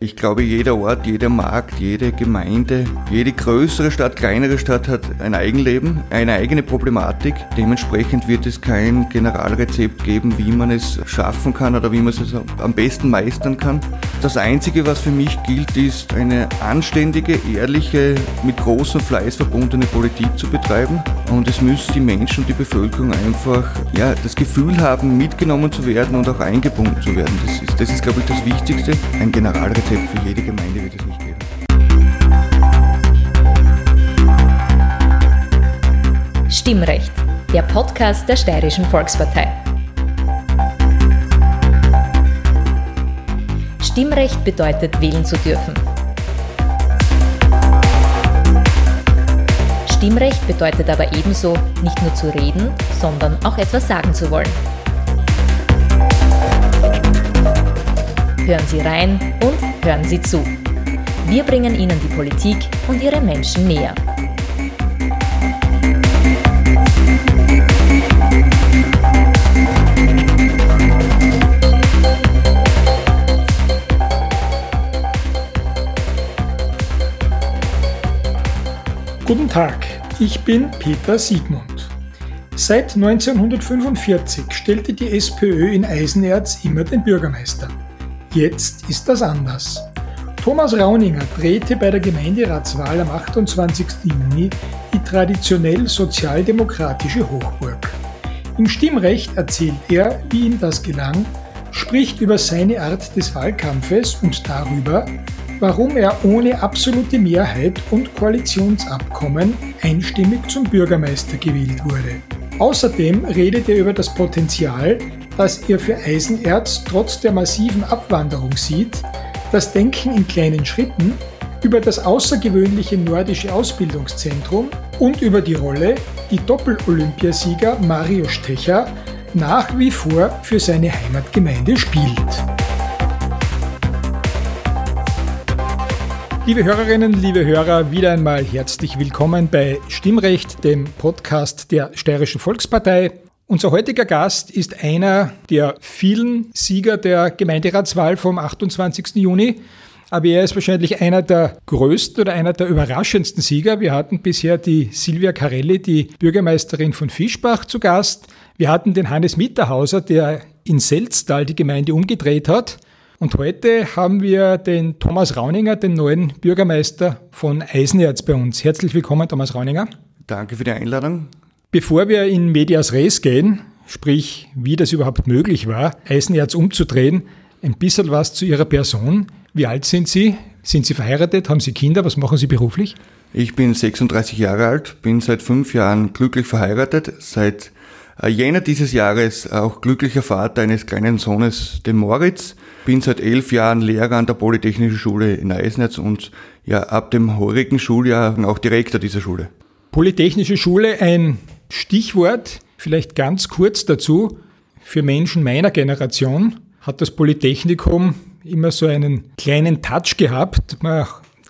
Ich glaube, jeder Ort, jeder Markt, jede Gemeinde, jede größere Stadt, kleinere Stadt hat ein Eigenleben, eine eigene Problematik. Dementsprechend wird es kein Generalrezept geben, wie man es schaffen kann oder wie man es am besten meistern kann. Das Einzige, was für mich gilt, ist eine anständige, ehrliche, mit großem Fleiß verbundene Politik zu betreiben. Und es müssen die Menschen und die Bevölkerung einfach ja, das Gefühl haben, mitgenommen zu werden und auch eingebunden zu werden. Das ist, das ist glaube ich, das Wichtigste. Ein Generalrezept Rezept für jede Gemeinde wird es nicht geben. Stimmrecht, der Podcast der Steirischen Volkspartei. Stimmrecht bedeutet, wählen zu dürfen. Stimmrecht bedeutet aber ebenso, nicht nur zu reden, sondern auch etwas sagen zu wollen. Hören Sie rein und hören Sie zu. Wir bringen Ihnen die Politik und ihre Menschen näher. Guten Tag, ich bin Peter Siegmund. Seit 1945 stellte die SPÖ in Eisenerz immer den Bürgermeister. Jetzt ist das anders. Thomas Rauninger drehte bei der Gemeinderatswahl am 28. Juni die traditionell sozialdemokratische Hochburg. Im Stimmrecht erzählt er, wie ihm das gelang, spricht über seine Art des Wahlkampfes und darüber, warum er ohne absolute Mehrheit und Koalitionsabkommen einstimmig zum Bürgermeister gewählt wurde. Außerdem redet er über das Potenzial, das er für Eisenerz trotz der massiven Abwanderung sieht, das Denken in kleinen Schritten, über das außergewöhnliche nordische Ausbildungszentrum und über die Rolle, die Doppel-Olympiasieger Mario Stecher nach wie vor für seine Heimatgemeinde spielt. Liebe Hörerinnen, liebe Hörer, wieder einmal herzlich willkommen bei Stimmrecht, dem Podcast der Steirischen Volkspartei. Unser heutiger Gast ist einer der vielen Sieger der Gemeinderatswahl vom 28. Juni. Aber er ist wahrscheinlich einer der größten oder einer der überraschendsten Sieger. Wir hatten bisher die Silvia Carelli, die Bürgermeisterin von Fischbach, zu Gast. Wir hatten den Hannes Mitterhauser, der in Selztal die Gemeinde umgedreht hat. Und heute haben wir den Thomas Rauninger, den neuen Bürgermeister von Eisenerz bei uns. Herzlich willkommen, Thomas Rauninger. Danke für die Einladung. Bevor wir in Medias Res gehen, sprich wie das überhaupt möglich war, Eisenerz umzudrehen, ein bisschen was zu Ihrer Person. Wie alt sind Sie? Sind Sie verheiratet? Haben Sie Kinder? Was machen Sie beruflich? Ich bin 36 Jahre alt, bin seit fünf Jahren glücklich verheiratet, seit Jänner dieses Jahres auch glücklicher Vater eines kleinen Sohnes, dem Moritz. Bin seit elf Jahren Lehrer an der Polytechnischen Schule in Eisenerz und ja, ab dem heurigen Schuljahr auch Direktor dieser Schule. Polytechnische Schule, ein Stichwort, vielleicht ganz kurz dazu, für Menschen meiner Generation hat das Polytechnikum immer so einen kleinen Touch gehabt. Man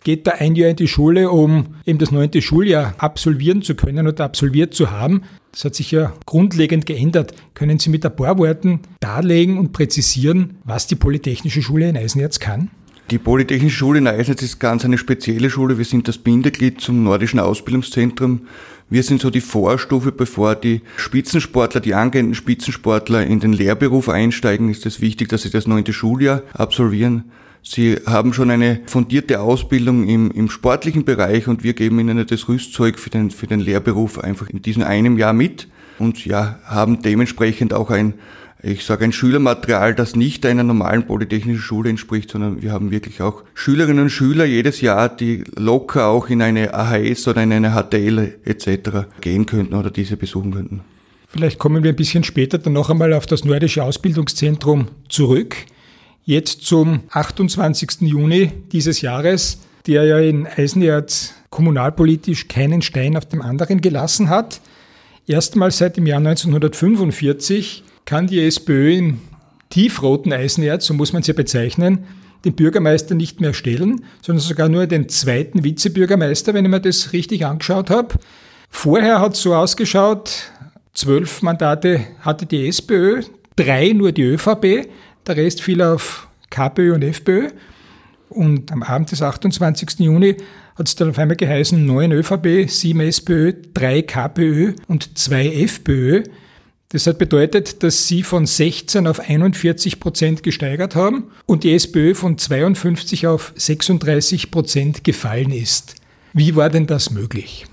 geht da ein Jahr in die Schule, um eben das neunte Schuljahr absolvieren zu können oder absolviert zu haben. Das hat sich ja grundlegend geändert. Können Sie mit ein paar Worten darlegen und präzisieren, was die Polytechnische Schule in Eisenerz kann? Die Polytechnische Schule in Eisenach ist ganz eine spezielle Schule. Wir sind das Bindeglied zum Nordischen Ausbildungszentrum. Wir sind so die Vorstufe, bevor die Spitzensportler, die angehenden Spitzensportler in den Lehrberuf einsteigen, ist es wichtig, dass sie das neunte Schuljahr absolvieren. Sie haben schon eine fundierte Ausbildung im, im sportlichen Bereich und wir geben ihnen das Rüstzeug für den, für den Lehrberuf einfach in diesem einem Jahr mit und ja, haben dementsprechend auch ein ich sage ein Schülermaterial, das nicht einer normalen polytechnischen Schule entspricht, sondern wir haben wirklich auch Schülerinnen und Schüler jedes Jahr, die locker auch in eine AHS oder in eine HTL etc. gehen könnten oder diese besuchen könnten. Vielleicht kommen wir ein bisschen später dann noch einmal auf das Nordische Ausbildungszentrum zurück. Jetzt zum 28. Juni dieses Jahres, der ja in Eisenerz kommunalpolitisch keinen Stein auf dem anderen gelassen hat. Erstmals seit dem Jahr 1945 kann die SPÖ im tiefroten Eisenerz, so muss man es ja bezeichnen, den Bürgermeister nicht mehr stellen, sondern sogar nur den zweiten Vizebürgermeister, wenn ich mir das richtig angeschaut habe. Vorher hat es so ausgeschaut, zwölf Mandate hatte die SPÖ, drei nur die ÖVP, der Rest fiel auf KPÖ und FPÖ. Und am Abend des 28. Juni hat es dann auf einmal geheißen, 9 ÖVP, 7 SPÖ, 3 KPÖ und 2 FPÖ. Das hat bedeutet, dass sie von 16 auf 41 Prozent gesteigert haben und die SPÖ von 52 auf 36 Prozent gefallen ist. Wie war denn das möglich?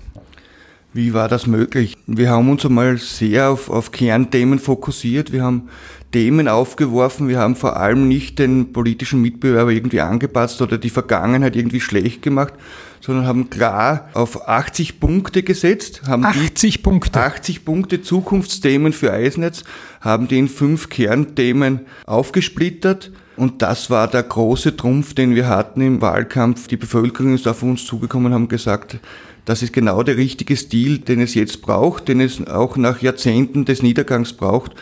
Wie war das möglich? Wir haben uns einmal sehr auf, auf Kernthemen fokussiert. Wir haben Themen aufgeworfen. Wir haben vor allem nicht den politischen Mitbewerber irgendwie angepasst oder die Vergangenheit irgendwie schlecht gemacht, sondern haben klar auf 80 Punkte gesetzt. Haben 80 Punkte. 80 Punkte Zukunftsthemen für Eisnetz, haben die in fünf Kernthemen aufgesplittert. Und das war der große Trumpf, den wir hatten im Wahlkampf. Die Bevölkerung ist auf uns zugekommen und haben gesagt, das ist genau der richtige Stil, den es jetzt braucht, den es auch nach Jahrzehnten des Niedergangs braucht.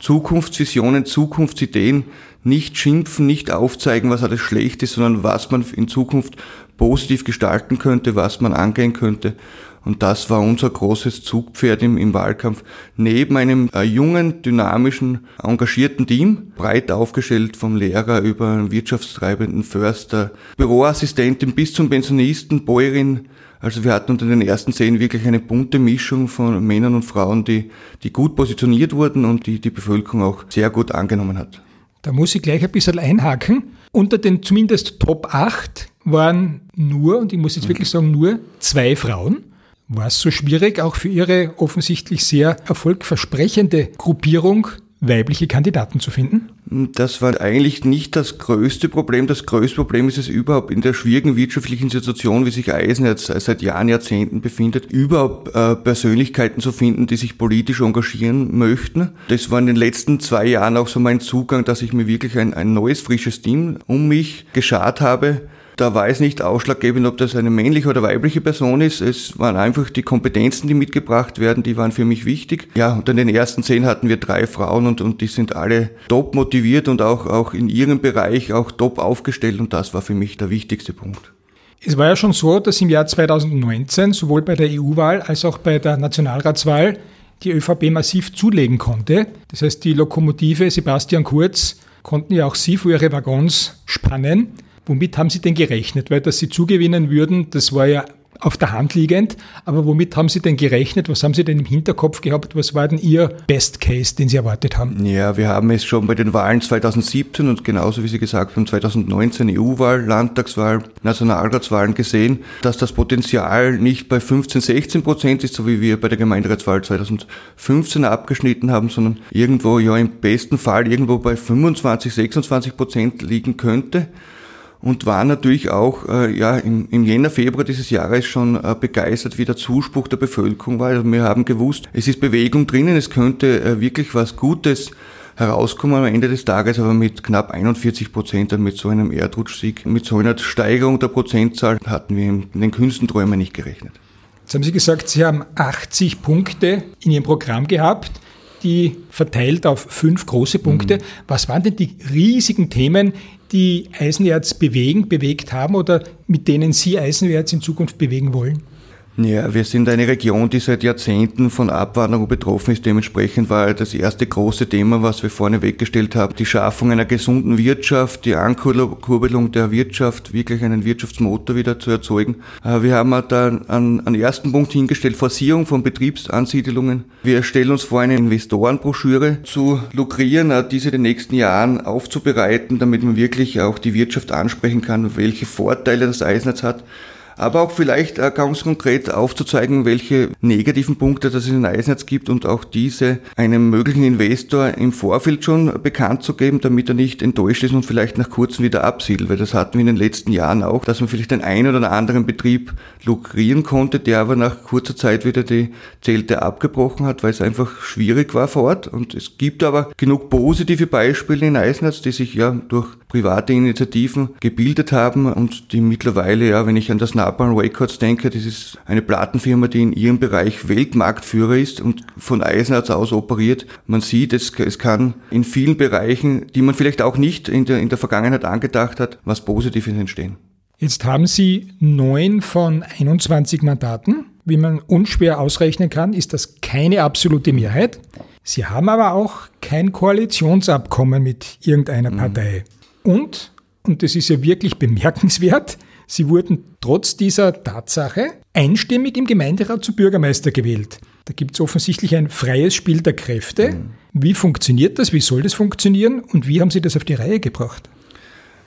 Zukunftsvisionen, Zukunftsideen, nicht schimpfen, nicht aufzeigen, was alles schlecht ist, sondern was man in Zukunft positiv gestalten könnte, was man angehen könnte. Und das war unser großes Zugpferd im, im Wahlkampf. Neben einem äh, jungen, dynamischen, engagierten Team, breit aufgestellt vom Lehrer über einen wirtschaftstreibenden Förster, Büroassistentin bis zum Pensionisten, Bäuerin, also wir hatten unter den ersten zehn wirklich eine bunte Mischung von Männern und Frauen, die, die gut positioniert wurden und die die Bevölkerung auch sehr gut angenommen hat. Da muss ich gleich ein bisschen einhaken. Unter den zumindest Top 8 waren nur, und ich muss jetzt wirklich sagen, nur zwei Frauen. War es so schwierig, auch für Ihre offensichtlich sehr erfolgversprechende Gruppierung weibliche Kandidaten zu finden? Das war eigentlich nicht das größte Problem. Das größte Problem ist es überhaupt in der schwierigen wirtschaftlichen Situation, wie sich Eisen jetzt seit Jahren, Jahrzehnten befindet, überhaupt äh, Persönlichkeiten zu finden, die sich politisch engagieren möchten. Das war in den letzten zwei Jahren auch so mein Zugang, dass ich mir wirklich ein, ein neues, frisches Team um mich geschart habe, da war es nicht ausschlaggebend, ob das eine männliche oder weibliche Person ist. Es waren einfach die Kompetenzen, die mitgebracht werden, die waren für mich wichtig. Ja, und in den ersten zehn hatten wir drei Frauen und, und die sind alle top motiviert und auch, auch in ihrem Bereich auch top aufgestellt und das war für mich der wichtigste Punkt. Es war ja schon so, dass im Jahr 2019 sowohl bei der EU-Wahl als auch bei der Nationalratswahl die ÖVP massiv zulegen konnte. Das heißt, die Lokomotive Sebastian Kurz konnten ja auch Sie für Ihre Waggons spannen. Womit haben Sie denn gerechnet? Weil, dass Sie zugewinnen würden, das war ja auf der Hand liegend. Aber womit haben Sie denn gerechnet? Was haben Sie denn im Hinterkopf gehabt? Was war denn Ihr Best Case, den Sie erwartet haben? Ja, wir haben es schon bei den Wahlen 2017 und genauso wie Sie gesagt haben, 2019 EU-Wahl, Landtagswahl, Nationalratswahlen gesehen, dass das Potenzial nicht bei 15, 16 Prozent ist, so wie wir bei der Gemeinderatswahl 2015 abgeschnitten haben, sondern irgendwo, ja, im besten Fall irgendwo bei 25, 26 Prozent liegen könnte und war natürlich auch äh, ja, im, im Jänner, Februar dieses Jahres schon äh, begeistert, wie der Zuspruch der Bevölkerung war. Also wir haben gewusst, es ist Bewegung drinnen, es könnte äh, wirklich was Gutes herauskommen am Ende des Tages, aber mit knapp 41 Prozent, mit so einem Erdrutschsieg, mit so einer Steigerung der Prozentzahl hatten wir in den kühnsten Träumen nicht gerechnet. Jetzt haben Sie gesagt, Sie haben 80 Punkte in Ihrem Programm gehabt die verteilt auf fünf große Punkte. Mhm. Was waren denn die riesigen Themen, die Eisenerz bewegen, bewegt haben oder mit denen Sie Eisenerz in Zukunft bewegen wollen? Ja, wir sind eine Region, die seit Jahrzehnten von Abwanderung betroffen ist. Dementsprechend war das erste große Thema, was wir vorne weggestellt haben, die Schaffung einer gesunden Wirtschaft, die Ankurbelung der Wirtschaft, wirklich einen Wirtschaftsmotor wieder zu erzeugen. Äh, wir haben da einen, einen ersten Punkt hingestellt, Forcierung von Betriebsansiedelungen. Wir stellen uns vor, eine Investorenbroschüre zu lukrieren, äh, diese in den nächsten Jahren aufzubereiten, damit man wirklich auch die Wirtschaft ansprechen kann, welche Vorteile das Eisnetz hat aber auch vielleicht äh, ganz konkret aufzuzeigen, welche negativen Punkte das in Eisnetz gibt und auch diese einem möglichen Investor im Vorfeld schon bekannt zu geben, damit er nicht enttäuscht ist und vielleicht nach kurzem wieder absiedelt, weil das hatten wir in den letzten Jahren auch, dass man vielleicht den einen oder anderen Betrieb lukrieren konnte, der aber nach kurzer Zeit wieder die Zelte abgebrochen hat, weil es einfach schwierig war vor Ort und es gibt aber genug positive Beispiele in Eisnetz, die sich ja durch private Initiativen gebildet haben und die mittlerweile, ja, wenn ich an das Napalm Records denke, das ist eine Plattenfirma, die in ihrem Bereich Weltmarktführer ist und von Eisenerz aus operiert. Man sieht, es, es kann in vielen Bereichen, die man vielleicht auch nicht in der, in der Vergangenheit angedacht hat, was Positives entstehen. Jetzt haben Sie neun von 21 Mandaten. Wie man unschwer ausrechnen kann, ist das keine absolute Mehrheit. Sie haben aber auch kein Koalitionsabkommen mit irgendeiner mhm. Partei. Und und das ist ja wirklich bemerkenswert, Sie wurden trotz dieser Tatsache einstimmig im Gemeinderat zum Bürgermeister gewählt. Da gibt es offensichtlich ein freies Spiel der Kräfte. Mhm. Wie funktioniert das? Wie soll das funktionieren? Und wie haben Sie das auf die Reihe gebracht?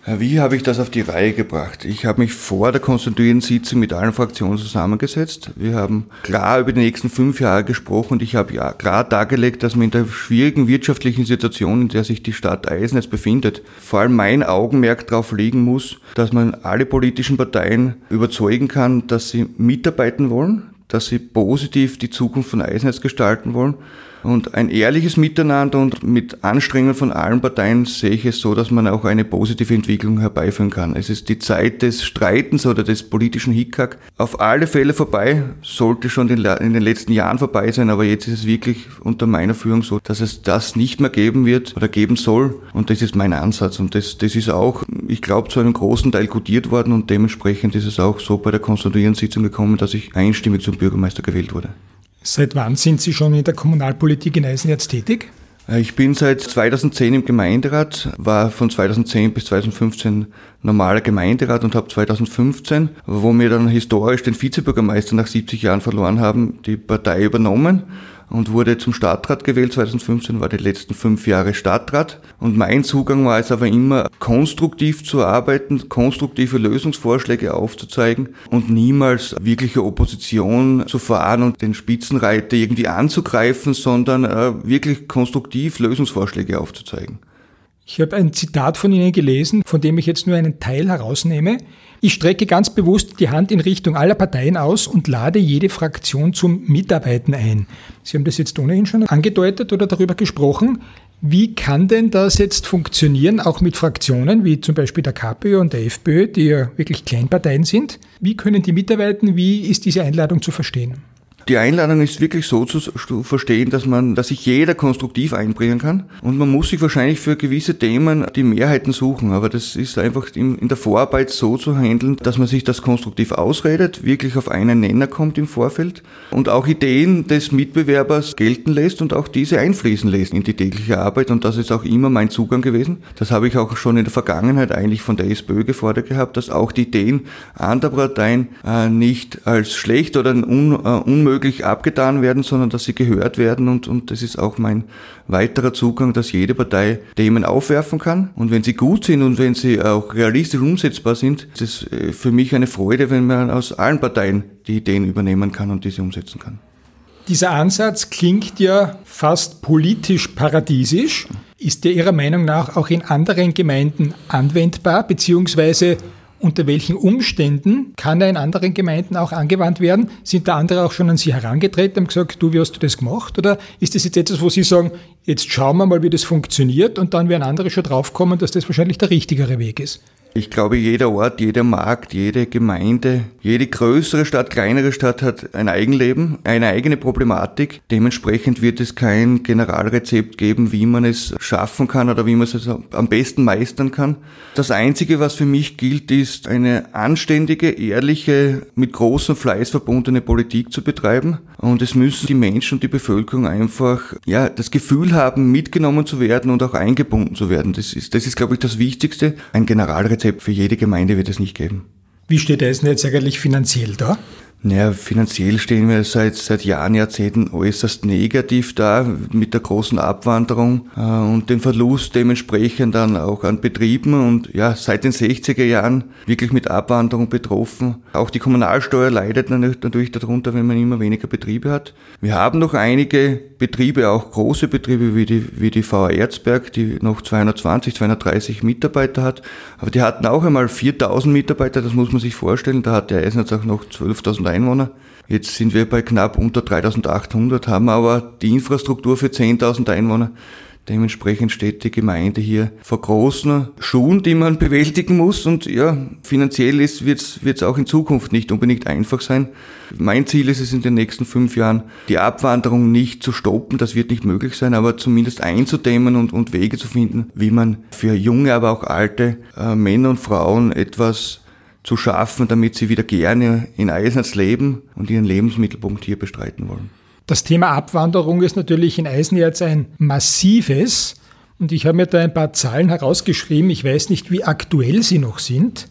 Wie habe ich das auf die Reihe gebracht? Ich habe mich vor der konstituierenden Sitzung mit allen Fraktionen zusammengesetzt. Wir haben klar über die nächsten fünf Jahre gesprochen und ich habe ja klar dargelegt, dass man in der schwierigen wirtschaftlichen Situation, in der sich die Stadt Eisenetz befindet, vor allem mein Augenmerk darauf legen muss, dass man alle politischen Parteien überzeugen kann, dass sie mitarbeiten wollen, dass sie positiv die Zukunft von Eisenetz gestalten wollen und ein ehrliches Miteinander und mit Anstrengungen von allen Parteien sehe ich es so, dass man auch eine positive Entwicklung herbeiführen kann. Es ist die Zeit des Streitens oder des politischen Hickhack auf alle Fälle vorbei, sollte schon in den letzten Jahren vorbei sein, aber jetzt ist es wirklich unter meiner Führung so, dass es das nicht mehr geben wird oder geben soll und das ist mein Ansatz und das, das ist auch, ich glaube, zu einem großen Teil kodiert worden und dementsprechend ist es auch so bei der konstituierenden Sitzung gekommen, dass ich einstimmig zum Bürgermeister gewählt wurde. Seit wann sind Sie schon in der Kommunalpolitik in Eisenerz tätig? Äh, ich bin seit 2010 im Gemeinderat, war von 2010 bis 2015 normaler Gemeinderat und habe 2015, wo wir dann historisch den Vizebürgermeister nach 70 Jahren verloren haben, die Partei übernommen und wurde zum Stadtrat gewählt. 2015 war die letzten fünf Jahre Stadtrat. Und mein Zugang war es aber immer, konstruktiv zu arbeiten, konstruktive Lösungsvorschläge aufzuzeigen und niemals wirkliche Opposition zu fahren und den Spitzenreiter irgendwie anzugreifen, sondern äh, wirklich konstruktiv Lösungsvorschläge aufzuzeigen. Ich habe ein Zitat von Ihnen gelesen, von dem ich jetzt nur einen Teil herausnehme. Ich strecke ganz bewusst die Hand in Richtung aller Parteien aus und lade jede Fraktion zum Mitarbeiten ein. Sie haben das jetzt ohnehin schon angedeutet oder darüber gesprochen. Wie kann denn das jetzt funktionieren, auch mit Fraktionen wie zum Beispiel der KPÖ und der FPÖ, die ja wirklich Kleinparteien sind? Wie können die mitarbeiten? Wie ist diese Einladung zu verstehen? Die Einladung ist wirklich so zu verstehen, dass man, dass sich jeder konstruktiv einbringen kann. Und man muss sich wahrscheinlich für gewisse Themen die Mehrheiten suchen, aber das ist einfach in der Vorarbeit so zu handeln, dass man sich das konstruktiv ausredet, wirklich auf einen Nenner kommt im Vorfeld und auch Ideen des Mitbewerbers gelten lässt und auch diese einfließen lässt in die tägliche Arbeit. Und das ist auch immer mein Zugang gewesen. Das habe ich auch schon in der Vergangenheit eigentlich von der SPÖ gefordert gehabt, dass auch die Ideen anderer Parteien äh, nicht als schlecht oder äh, unmöglich unmöglich abgetan werden, sondern dass sie gehört werden und, und das ist auch mein weiterer Zugang, dass jede Partei Themen aufwerfen kann und wenn sie gut sind und wenn sie auch realistisch umsetzbar sind, ist es äh, für mich eine Freude, wenn man aus allen Parteien die Ideen übernehmen kann und diese umsetzen kann. Dieser Ansatz klingt ja fast politisch paradiesisch. Ist der Ihrer Meinung nach auch in anderen Gemeinden anwendbar, beziehungsweise unter welchen Umständen kann er in anderen Gemeinden auch angewandt werden? Sind da andere auch schon an Sie herangetreten und gesagt, du, wie hast du das gemacht? Oder ist das jetzt etwas, wo Sie sagen, jetzt schauen wir mal, wie das funktioniert und dann werden andere schon draufkommen, dass das wahrscheinlich der richtigere Weg ist? Ich glaube, jeder Ort, jeder Markt, jede Gemeinde, jede größere Stadt, kleinere Stadt hat ein Eigenleben, eine eigene Problematik. Dementsprechend wird es kein Generalrezept geben, wie man es schaffen kann oder wie man es am besten meistern kann. Das Einzige, was für mich gilt, ist eine anständige, ehrliche, mit großem Fleiß verbundene Politik zu betreiben. Und es müssen die Menschen und die Bevölkerung einfach, ja, das Gefühl haben, mitgenommen zu werden und auch eingebunden zu werden. Das ist, das ist, glaube ich, das Wichtigste. Ein Generalrezept Rezept für jede Gemeinde wird es nicht geben. Wie steht Eisen jetzt eigentlich finanziell da? Naja, finanziell stehen wir seit, seit Jahren, Jahrzehnten äußerst negativ da mit der großen Abwanderung äh, und dem Verlust dementsprechend dann auch an Betrieben und ja, seit den 60er Jahren wirklich mit Abwanderung betroffen. Auch die Kommunalsteuer leidet natürlich darunter, wenn man immer weniger Betriebe hat. Wir haben noch einige Betriebe, auch große Betriebe wie die, wie die VA Erzberg, die noch 220, 230 Mitarbeiter hat, aber die hatten auch einmal 4000 Mitarbeiter, das muss man sich vorstellen, da hat der Eisnetz auch noch 12.000 Einwohner. Jetzt sind wir bei knapp unter 3800, haben aber die Infrastruktur für 10.000 Einwohner. Dementsprechend steht die Gemeinde hier vor großen Schuhen, die man bewältigen muss. Und ja, finanziell wird es auch in Zukunft nicht unbedingt einfach sein. Mein Ziel ist es in den nächsten fünf Jahren, die Abwanderung nicht zu stoppen. Das wird nicht möglich sein, aber zumindest einzudämmen und, und Wege zu finden, wie man für junge, aber auch alte äh, Männer und Frauen etwas zu schaffen, damit sie wieder gerne in Eisenherz leben und ihren Lebensmittelpunkt hier bestreiten wollen. Das Thema Abwanderung ist natürlich in Eisenerz ein massives. Und ich habe mir da ein paar Zahlen herausgeschrieben. Ich weiß nicht, wie aktuell sie noch sind,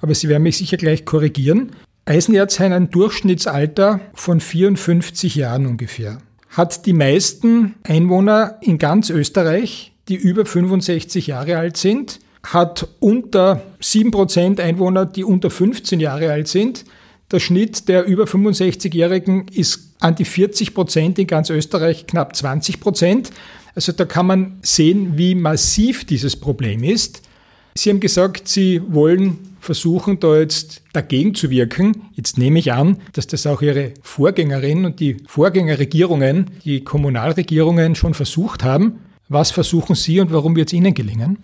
aber Sie werden mich sicher gleich korrigieren. Eisenerz hat ein Durchschnittsalter von 54 Jahren ungefähr. Hat die meisten Einwohner in ganz Österreich, die über 65 Jahre alt sind, hat unter 7% Einwohner, die unter 15 Jahre alt sind. Der Schnitt der über 65-Jährigen ist an die 40 Prozent, in ganz Österreich knapp 20 Prozent. Also da kann man sehen, wie massiv dieses Problem ist. Sie haben gesagt, Sie wollen versuchen, da jetzt dagegen zu wirken. Jetzt nehme ich an, dass das auch Ihre Vorgängerin und die Vorgängerregierungen, die Kommunalregierungen schon versucht haben. Was versuchen Sie und warum wird es Ihnen gelingen?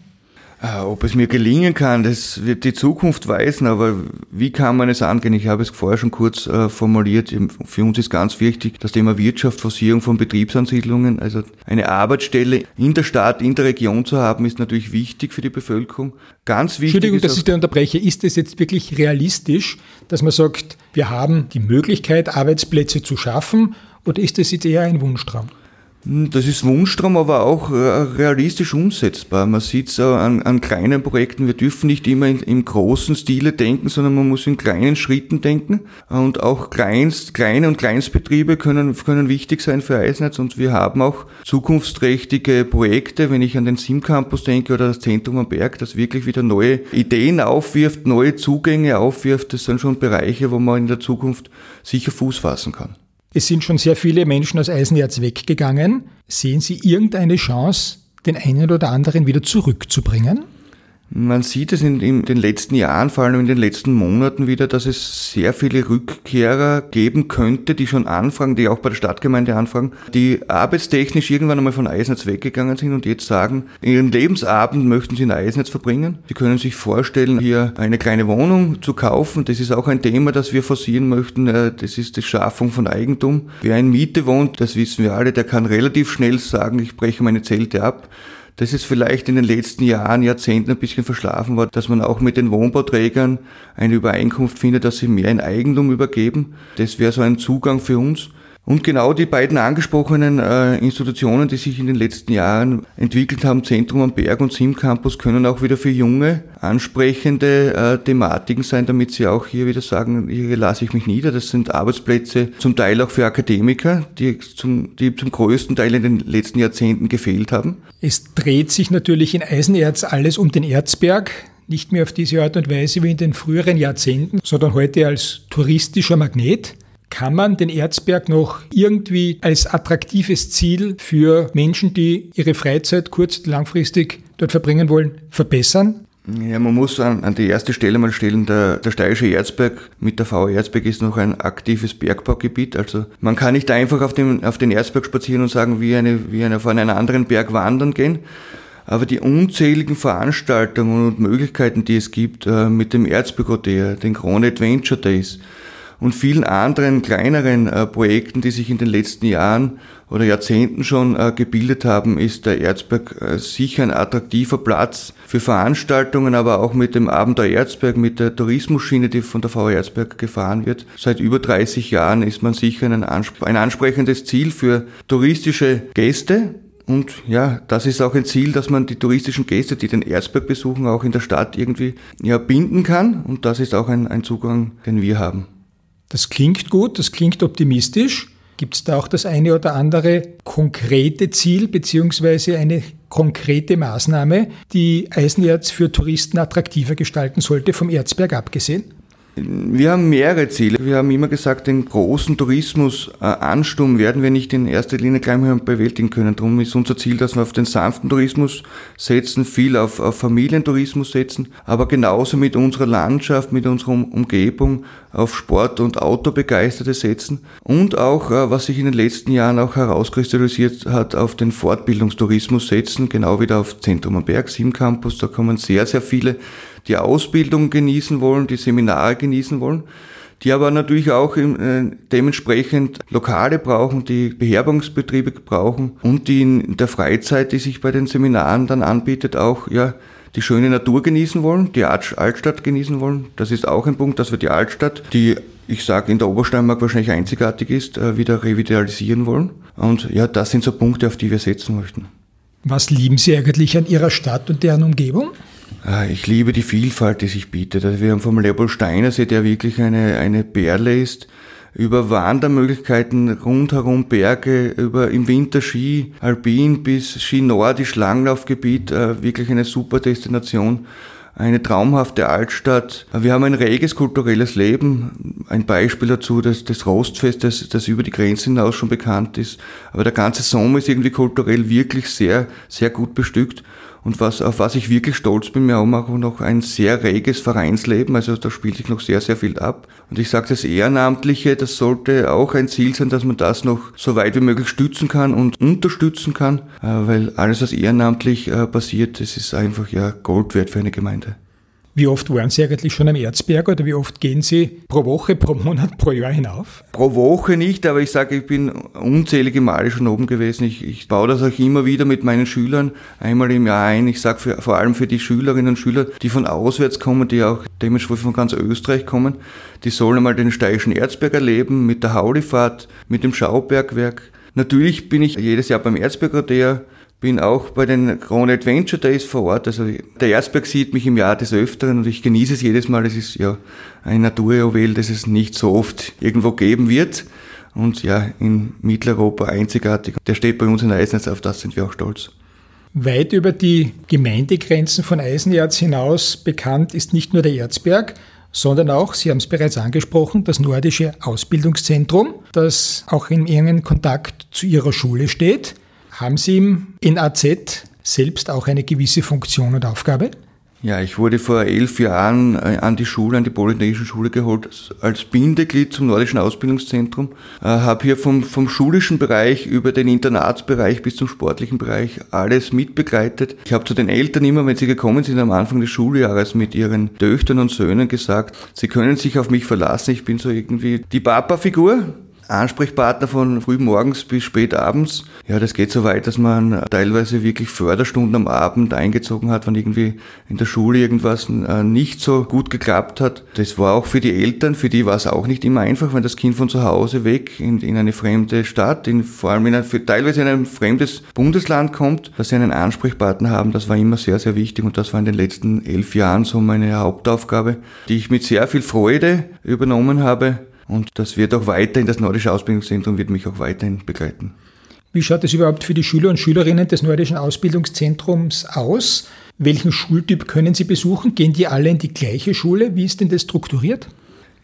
Ah, ob es mir gelingen kann, das wird die Zukunft weisen, aber wie kann man es angehen? Ich habe es vorher schon kurz äh, formuliert. Für uns ist ganz wichtig das Thema Wirtschaft, Forcierung von Betriebsansiedlungen. Also eine Arbeitsstelle in der Stadt, in der Region zu haben, ist natürlich wichtig für die Bevölkerung. Ganz wichtig. Entschuldigung, dass ich da unterbreche. Ist es jetzt wirklich realistisch, dass man sagt, wir haben die Möglichkeit, Arbeitsplätze zu schaffen, oder ist das jetzt eher ein Wunschtraum? Hm, das ist Wunschtraum, aber auch äh, realistisch umsetzbar. Man sieht es an, an, kleinen Projekten. Wir dürfen nicht immer in, im großen Stile denken, sondern man muss in kleinen Schritten denken. Und auch Kleinst, kleine und Kleinstbetriebe können, können wichtig sein für Eisnetz. Und wir haben auch zukunftsträchtige Projekte, wenn ich an den SIM-Campus denke oder das Zentrum am Berg, das wirklich wieder neue Ideen aufwirft, neue Zugänge aufwirft. Das sind schon Bereiche, wo man in der Zukunft sicher Fuß fassen kann. Es sind schon sehr viele Menschen aus Eisenerz weggegangen. Sehen Sie irgendeine Chance, den einen oder anderen wieder zurückzubringen? Man sieht es in, in, den letzten Jahren, vor allem in den letzten Monaten wieder, dass es sehr viele Rückkehrer geben könnte, die schon anfragen, die auch bei der Stadtgemeinde anfragen, die arbeitstechnisch irgendwann einmal von Eisnetz weggegangen sind und jetzt sagen, ihren Lebensabend möchten sie in Eisnetz verbringen. Sie können sich vorstellen, hier eine kleine Wohnung zu kaufen. Das ist auch ein Thema, das wir forcieren möchten. Äh, das ist die Schaffung von Eigentum. Wer in Miete wohnt, das wissen wir alle, der kann relativ schnell sagen, ich breche meine Zelte ab dass es vielleicht in den letzten Jahren, Jahrzehnten ein bisschen verschlafen war, dass man auch mit den Wohnbauträgern eine Übereinkunft findet, dass sie mehr in Eigentum übergeben. Das wäre so ein Zugang für uns. Und genau die beiden angesprochenen äh, Institutionen, die sich in den letzten Jahren entwickelt haben, Zentrum am Berg und Sim Campus, können auch wieder für junge, ansprechende äh, Thematiken sein, damit sie auch hier wieder sagen, hier lasse ich mich nieder. Das sind Arbeitsplätze zum Teil auch für Akademiker, die zum, die zum größten Teil in den letzten Jahrzehnten gefehlt haben. Es dreht sich natürlich in Eisenerz alles um den Erzberg nicht mehr auf diese Art und Weise wie in den früheren Jahrzehnten, sondern heute als touristischer Magnet. Kann man den Erzberg noch irgendwie als attraktives Ziel für Menschen, die ihre Freizeit kurz- langfristig dort verbringen wollen, verbessern? Ja, man muss an, an, die erste Stelle mal stellen, der, der steirische Erzberg mit der VW Erzberg ist noch ein aktives Bergbaugebiet. Also man kann nicht einfach auf, dem, auf den Erzberg spazieren und sagen, wie eine, wie eine von einem anderen Berg wandern gehen. Aber die unzähligen Veranstaltungen und Möglichkeiten, die es gibt, äh, mit dem Erzberg den Krone Adventure Days, und vielen anderen kleineren äh, Projekten, die sich in den letzten Jahren oder Jahrzehnten schon äh, gebildet haben, ist der Erzberg äh, sicher ein attraktiver Platz für Veranstaltungen, aber auch mit dem Abenteuer Erzberg, mit der Tourismusschiene, die von der VW Erzberg gefahren wird. Seit über 30 Jahren ist man sicher ein, ein ansprechendes Ziel für touristische Gäste, und ja, das ist auch ein Ziel, dass man die touristischen Gäste, die den Erzberg besuchen, auch in der Stadt irgendwie ja, binden kann. Und das ist auch ein, ein Zugang, den wir haben. Das klingt gut, das klingt optimistisch. Gibt es da auch das eine oder andere konkrete Ziel beziehungsweise eine konkrete Maßnahme, die Eisenerz für Touristen attraktiver gestalten sollte, vom Erzberg abgesehen? Wir haben mehrere Ziele. Wir haben immer gesagt, den großen Tourismusansturm werden wir nicht in erster Linie gleich bewältigen können. Darum ist unser Ziel, dass wir auf den sanften Tourismus setzen, viel auf, auf Familientourismus setzen, aber genauso mit unserer Landschaft, mit unserer Umgebung auf Sport- und Autobegeisterte setzen und auch, äh, was sich in den letzten Jahren auch herauskristallisiert hat, auf den Fortbildungstourismus setzen, genau wieder auf Zentrum am Berg, Sim Campus. Da kommen sehr, sehr viele die Ausbildung genießen wollen, die Seminare genießen wollen, die aber natürlich auch äh, dementsprechend Lokale brauchen, die Beherbergungsbetriebe brauchen und die in der Freizeit, die sich bei den Seminaren dann anbietet, auch ja die schöne Natur genießen wollen, die Altstadt genießen wollen. Das ist auch ein Punkt, dass wir die Altstadt, die ich sage in der Obersteiermark wahrscheinlich einzigartig ist, äh, wieder revitalisieren wollen. Und ja, das sind so Punkte, auf die wir setzen möchten. Was lieben Sie eigentlich an Ihrer Stadt und deren Umgebung? Ah, ich liebe die Vielfalt, die sich bietet. Also wir haben vom Leopold-Steiner-See, der wirklich eine, eine Perle ist, über Wandermöglichkeiten rundherum Berge, über im Winter Ski, Alpin bis Ski Nordisch Langlaufgebiet, äh, wirklich eine super Destination eine traumhafte Altstadt. Wir haben ein reges kulturelles Leben. Ein Beispiel dazu, dass das Rostfest, das, das über die Grenzen hinaus schon bekannt ist. Aber der ganze Sommer ist irgendwie kulturell wirklich sehr, sehr gut bestückt. Und was, auf was ich wirklich stolz bin, wir haben auch noch ein sehr reges Vereinsleben, also da spielt sich noch sehr, sehr viel ab. Und ich sage das Ehrenamtliche, das sollte auch ein Ziel sein, dass man das noch so weit wie möglich stützen kann und unterstützen kann, äh, weil alles, was ehrenamtlich äh, passiert, das ist einfach ja Gold wert für eine Gemeinde. Wie oft waren Sie eigentlich schon am Erzberg oder wie oft gehen Sie pro Woche, pro Monat, pro Jahr hinauf? Pro Woche nicht, aber ich sage, ich bin unzählige Male schon oben gewesen. Ich, ich baue das auch immer wieder mit meinen Schülern einmal im Jahr ein. Ich sage vor allem für die Schülerinnen und Schüler, die von auswärts kommen, die auch dementsprechend von ganz Österreich kommen, die sollen einmal den steirischen Erzberg erleben mit der Haulifahrt, mit dem Schaubergwerk. Natürlich bin ich jedes Jahr beim Erzberger bin auch bei den Krone Adventure Days vor Ort. Also der Erzberg sieht mich im Jahr des Öfteren und ich genieße es jedes Mal. Es ist ja ein Naturjuwel, das es nicht so oft irgendwo geben wird. Und ja, in Mitteleuropa einzigartig. Der steht bei uns in Eisenerz, auf das sind wir auch stolz. Weit über die Gemeindegrenzen von Eisenerz hinaus bekannt ist nicht nur der Erzberg, sondern auch, Sie haben es bereits angesprochen, das nordische Ausbildungszentrum, das auch in engen Kontakt zu Ihrer Schule steht. Haben Sie im NAZ selbst auch eine gewisse Funktion und Aufgabe? Ja, ich wurde vor elf Jahren äh, an die Schule, an die Polytechnischen Schule geholt, als Bindeglied zum Nordischen Ausbildungszentrum. Äh, habe hier vom, vom schulischen Bereich über den Internatsbereich bis zum sportlichen Bereich alles mitbegleitet. Ich habe zu den Eltern immer, wenn sie gekommen sind am Anfang des Schuljahres mit ihren Töchtern und Söhnen gesagt, sie können sich auf mich verlassen, ich bin so irgendwie die Papa-Figur Ansprechpartner von früh morgens bis spät abends. Ja, das geht so weit, dass man teilweise wirklich Förderstunden am Abend eingezogen hat, wenn irgendwie in der Schule irgendwas äh, nicht so gut geklappt hat. Das war auch für die Eltern, für die war es auch nicht immer einfach, wenn das Kind von zu Hause weg in, in eine fremde Stadt, in, vor allem in ein, teilweise in ein fremdes Bundesland kommt, dass sie einen Ansprechpartner haben. Das war immer sehr, sehr wichtig und das war in den letzten elf Jahren so meine Hauptaufgabe, die ich mit sehr viel Freude übernommen habe und das wird auch weiterhin, das Nordische Ausbildungszentrum wird mich auch weiterhin begleiten. Wie schaut es überhaupt für die Schüler und Schülerinnen des Nordischen Ausbildungszentrums aus? Welchen Schultyp können sie besuchen? Gehen die alle in die gleiche Schule? Wie ist denn das strukturiert?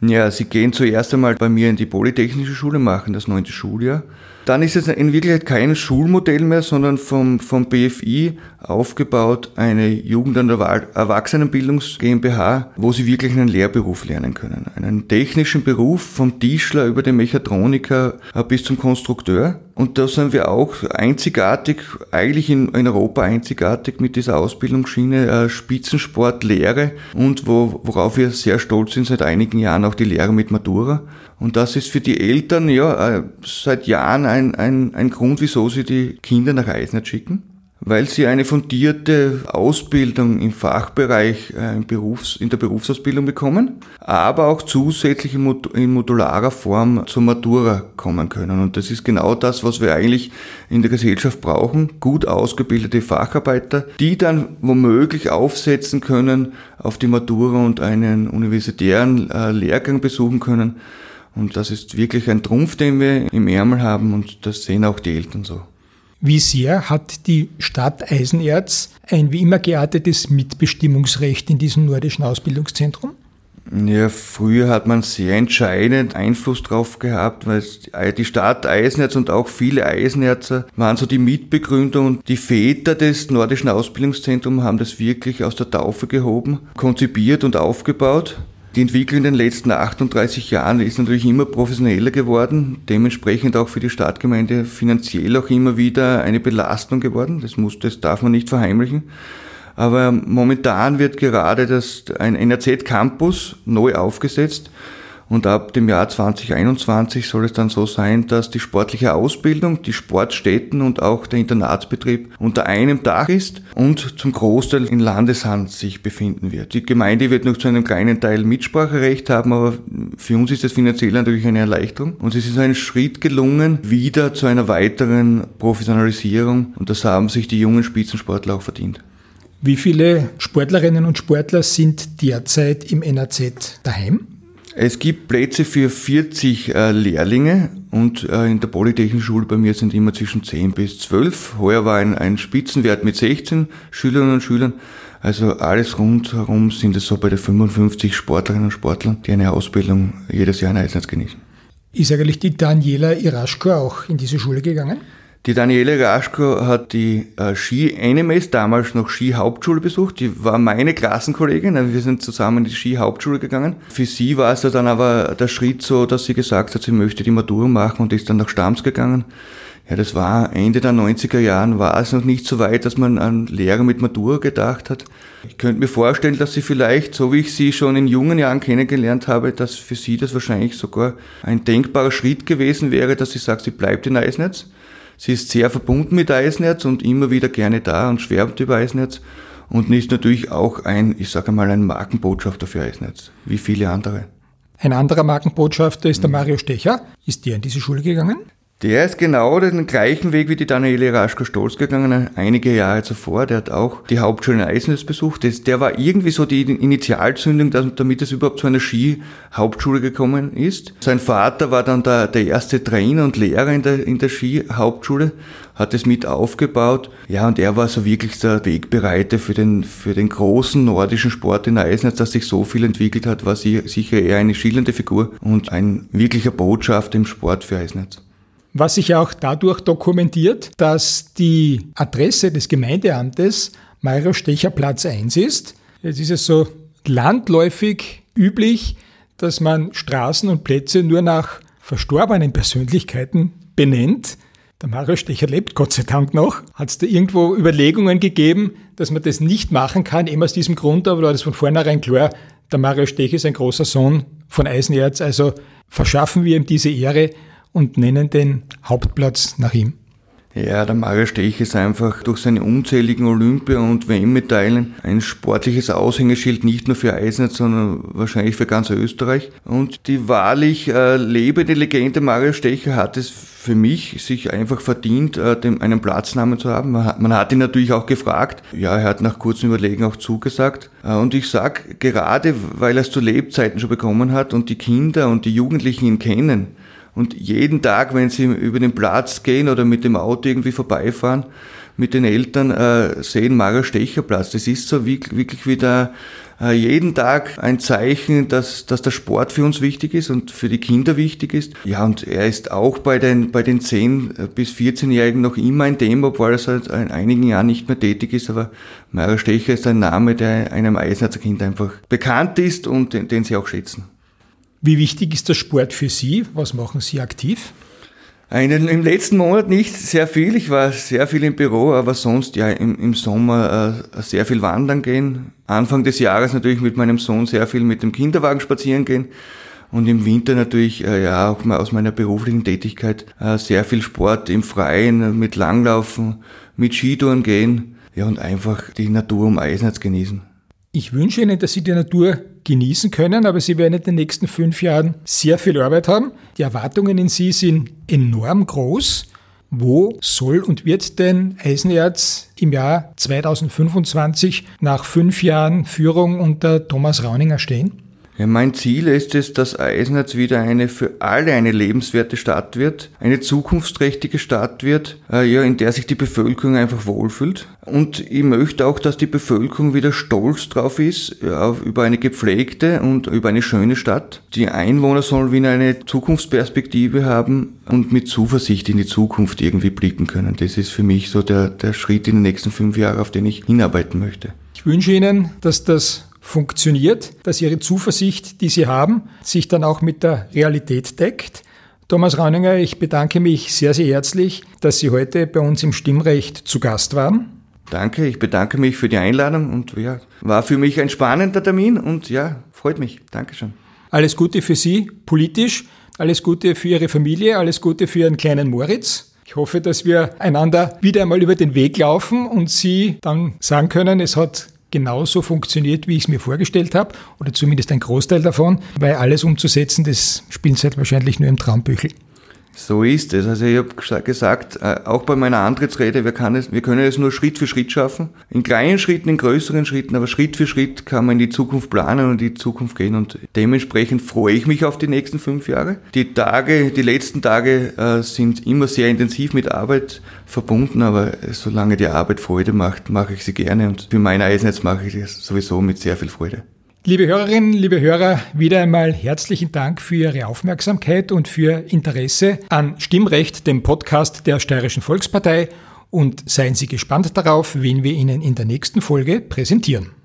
Ja, sie gehen zuerst einmal bei mir in die Polytechnische Schule, machen das neunte Schuljahr dann ist es in Wirklichkeit kein Schulmodell mehr, sondern vom, vom BFI aufgebaut eine Jugend- und Erwachsenenbildungs GmbH, wo sie wirklich einen Lehrberuf lernen können. Einen technischen Beruf vom Tischler über den Mechatroniker bis zum Konstrukteur. Und da sind wir auch einzigartig, eigentlich in, in Europa einzigartig mit dieser Ausbildungsschiene äh, Spitzensportlehre und wo, worauf wir sehr stolz sind seit einigen Jahren auch die Lehre mit Matura. Und das ist für die Eltern ja äh, seit Jahren ein, ein, ein Grund, wieso sie die Kinder nach Eisnet schicken. Weil sie eine fundierte Ausbildung im Fachbereich äh, in, der Berufsausbildung bekommen, aber auch zusätzlich in modularer Form zur Matura kommen können. Und das ist genau das, was wir eigentlich in der Gesellschaft brauchen. Gut ausgebildete Facharbeiter, die dann womöglich aufsetzen können auf die Matura und einen universitären äh, Lehrgang besuchen können und das ist wirklich ein Trumpf, den wir im Ärmel haben und das sehen auch die Eltern so. Wie sehr hat die Stadt Eisenerz ein wie immer geartetes Mitbestimmungsrecht in diesem nordischen Ausbildungszentrum? Ja, früher hat man sehr entscheidend Einfluss drauf gehabt, weil die Stadt Eisenerz und auch viele Eisenerzer waren so die Mitbegründer und die Väter des nordischen Ausbildungszentrums haben das wirklich aus der Taufe gehoben, konzipiert und aufgebaut. Die Entwicklung in den letzten 38 Jahren ist natürlich immer professioneller geworden, dementsprechend auch für die Stadtgemeinde finanziell auch immer wieder eine Belastung geworden. Das muss, das darf man nicht verheimlichen. Aber momentan wird gerade das, ein NRZ Campus neu aufgesetzt Und ab dem Jahr 2021 soll es dann so sein, dass die sportliche Ausbildung, die Sportstätten und auch der Internatsbetrieb unter einem Dach ist und zum Großteil in Landeshand sich befinden wird. Die Gemeinde wird noch zu einem kleinen Teil Mitspracherecht haben, aber für uns ist das finanziell natürlich eine Erleichterung. Und es ist ein Schritt gelungen, wieder zu einer weiteren Professionalisierung. Und das haben sich die jungen Spitzensportler auch verdient. Wie viele Sportlerinnen und Sportler sind derzeit im NAZ daheim? Es gibt Plätze für 40 äh, Lehrlinge und äh, in der Polytechnischen Schule bei mir sind immer zwischen 10 bis 12. Heuer war ein, ein Spitzenwert mit 16 Schülerinnen und Schülern. Also alles rundherum sind es so bei den 55 Sportlerinnen und Sportlern, die eine Ausbildung jedes Jahr in Eisenherz genießen. Ist eigentlich die Daniela Iraschko auch in diese Schule gegangen? Die Daniele Raschko hat die äh, Ski-NMS, damals noch Ski-Hauptschule besucht. Die war meine Klassenkollegin, also wir sind zusammen in die Ski-Hauptschule gegangen. Für sie war es dann aber der Schritt so, dass sie gesagt hat, sie möchte die Matura machen und ist dann nach Stams gegangen. Ja, das war Ende der 90er Jahren, war es noch nicht so weit, dass man an Lehrer mit Matura gedacht hat. Ich könnte mir vorstellen, dass sie vielleicht, so wie ich sie schon in jungen Jahren kennengelernt habe, dass für sie das wahrscheinlich sogar ein denkbarer Schritt gewesen wäre, dass sie sagt, sie bleibt in Eisnetz Sie ist sehr verbunden mit Eisenerz und immer wieder gerne da und schwärmt über Eisenerz und ist natürlich auch ein, ich sage mal, ein Markenbotschafter für Eisenerz, wie viele andere. Ein anderer Markenbotschafter ist der Mario Stecher. Ist der in diese Schule gegangen? Der ist genau den gleichen Weg wie die Daniele Raschko-Stolz gegangen, einige Jahre zuvor. Der hat auch die Hauptschule in Eisenhütz besucht. Der war irgendwie so die Initialzündung, damit es überhaupt zu einer Ski-Hauptschule gekommen ist. Sein Vater war dann der, der erste Trainer und Lehrer in der, in der Ski-Hauptschule, hat es mit aufgebaut. Ja, und er war so wirklich der Wegbereiter für den, für den großen nordischen Sport in Eisenhütz, dass sich so viel entwickelt hat, war sicher eher eine schillernde Figur und ein wirklicher Botschafter im Sport für Eisenhütz was sich auch dadurch dokumentiert, dass die Adresse des Gemeindeamtes Mairo Stecher Platz 1 ist. Jetzt ist es so landläufig üblich, dass man Straßen und Plätze nur nach verstorbenen Persönlichkeiten benennt. Der Mario Stecher lebt Gott sei Dank noch. Hat es da irgendwo Überlegungen gegeben, dass man das nicht machen kann, eben aus diesem Grund, aber war das von vornherein klar, der Mario Stecher ist ein großer Sohn von Eisenerz, also verschaffen wir ihm diese Ehre und nennen den Hauptplatz nach ihm. Ja, der Mario Stech ist einfach durch seine unzähligen Olympia- und WM-Medaillen ein sportliches Aushängeschild nicht nur für Eisnetz, sondern wahrscheinlich für ganz Österreich. Und die wahrlich äh, lebende Legende Mario Stecher hat es für mich sich einfach verdient, äh, dem, einen Platznamen zu haben. Man hat, man hat ihn natürlich auch gefragt. Ja, er hat nach kurzem Überlegen auch zugesagt. Äh, und ich sag, gerade weil er es zu Lebzeiten schon bekommen hat und die Kinder und die Jugendlichen ihn kennen, und jeden Tag, wenn sie über den Platz gehen oder mit dem Auto irgendwie vorbeifahren, mit den Eltern äh, sehen Mara Stecherplatz. Das ist so wirklich, wirklich wieder äh, jeden Tag ein Zeichen, dass, dass der Sport für uns wichtig ist und für die Kinder wichtig ist. Ja, und er ist auch bei den, bei den 10- bis 14-Jährigen noch immer ein Thema, obwohl er seit einigen Jahren nicht mehr tätig ist. Aber Mara Stecher ist ein Name, der einem Eisenherzer Kind einfach bekannt ist und den, den sie auch schätzen. Wie wichtig ist der Sport für Sie? Was machen Sie aktiv? Einen, Im letzten Monat nicht sehr viel. Ich war sehr viel im Büro, aber sonst ja im, im Sommer äh, sehr viel wandern gehen. Anfang des Jahres natürlich mit meinem Sohn sehr viel mit dem Kinderwagen spazieren gehen. Und im Winter natürlich äh, ja auch mal aus meiner beruflichen Tätigkeit äh, sehr viel Sport im Freien, mit Langlaufen, mit Skitouren gehen. Ja, und einfach die Natur um Eisenherz genießen. Ich wünsche Ihnen, dass Sie die Natur genießen können, aber Sie werden in den nächsten fünf Jahren sehr viel Arbeit haben. Die Erwartungen in Sie sind enorm groß. Wo soll und wird denn Eisenerz im Jahr 2025 nach fünf Jahren Führung unter Thomas Rauninger stehen? Ja, mein Ziel ist es, dass Eisenerz wieder eine für alle eine lebenswerte Stadt wird, eine zukunftsträchtige Stadt wird, äh, ja, in der sich die Bevölkerung einfach wohlfühlt. Und ich möchte auch, dass die Bevölkerung wieder stolz drauf ist, ja, über eine gepflegte und über eine schöne Stadt. Die Einwohner sollen wieder eine Zukunftsperspektive haben und mit Zuversicht in die Zukunft irgendwie blicken können. Das ist für mich so der, der Schritt in den nächsten fünf Jahren, auf den ich hinarbeiten möchte. Ich wünsche Ihnen, dass das funktioniert, dass Ihre Zuversicht, die Sie haben, sich dann auch mit der Realität deckt. Thomas Rauninger, ich bedanke mich sehr, sehr herzlich, dass Sie heute bei uns im Stimmrecht zu Gast waren. Danke, ich bedanke mich für die Einladung und ja, war für mich ein spannender Termin und ja, freut mich. Dankeschön. Alles Gute für Sie politisch, alles Gute für Ihre Familie, alles Gute für Ihren kleinen Moritz. Ich hoffe, dass wir einander wieder einmal über den Weg laufen und Sie dann sagen können, es hat genauso funktioniert, wie ich es mir vorgestellt habe, oder zumindest ein Großteil davon, weil alles umzusetzen, das spielt halt wahrscheinlich nur im Traumbüchel. So ist es. Also ich habe gesagt, äh, auch bei meiner Antrittsrede, wir, es, wir können es nur Schritt für Schritt schaffen. In kleinen Schritten, in größeren Schritten, aber Schritt für Schritt kann man in die Zukunft planen und in die Zukunft gehen. Und dementsprechend freue ich mich auf die nächsten fünf Jahre. Die Tage, die letzten Tage äh, sind immer sehr intensiv mit Arbeit verbunden, aber solange die Arbeit Freude macht, mache ich sie gerne. Und für mein Eisnetz mache ich das sowieso mit sehr viel Freude. Liebe Hörerinnen, liebe Hörer, wieder einmal herzlichen Dank für Ihre Aufmerksamkeit und für Interesse an Stimmrecht, dem Podcast der Steirischen Volkspartei und seien Sie gespannt darauf, wen wir Ihnen in der nächsten Folge präsentieren.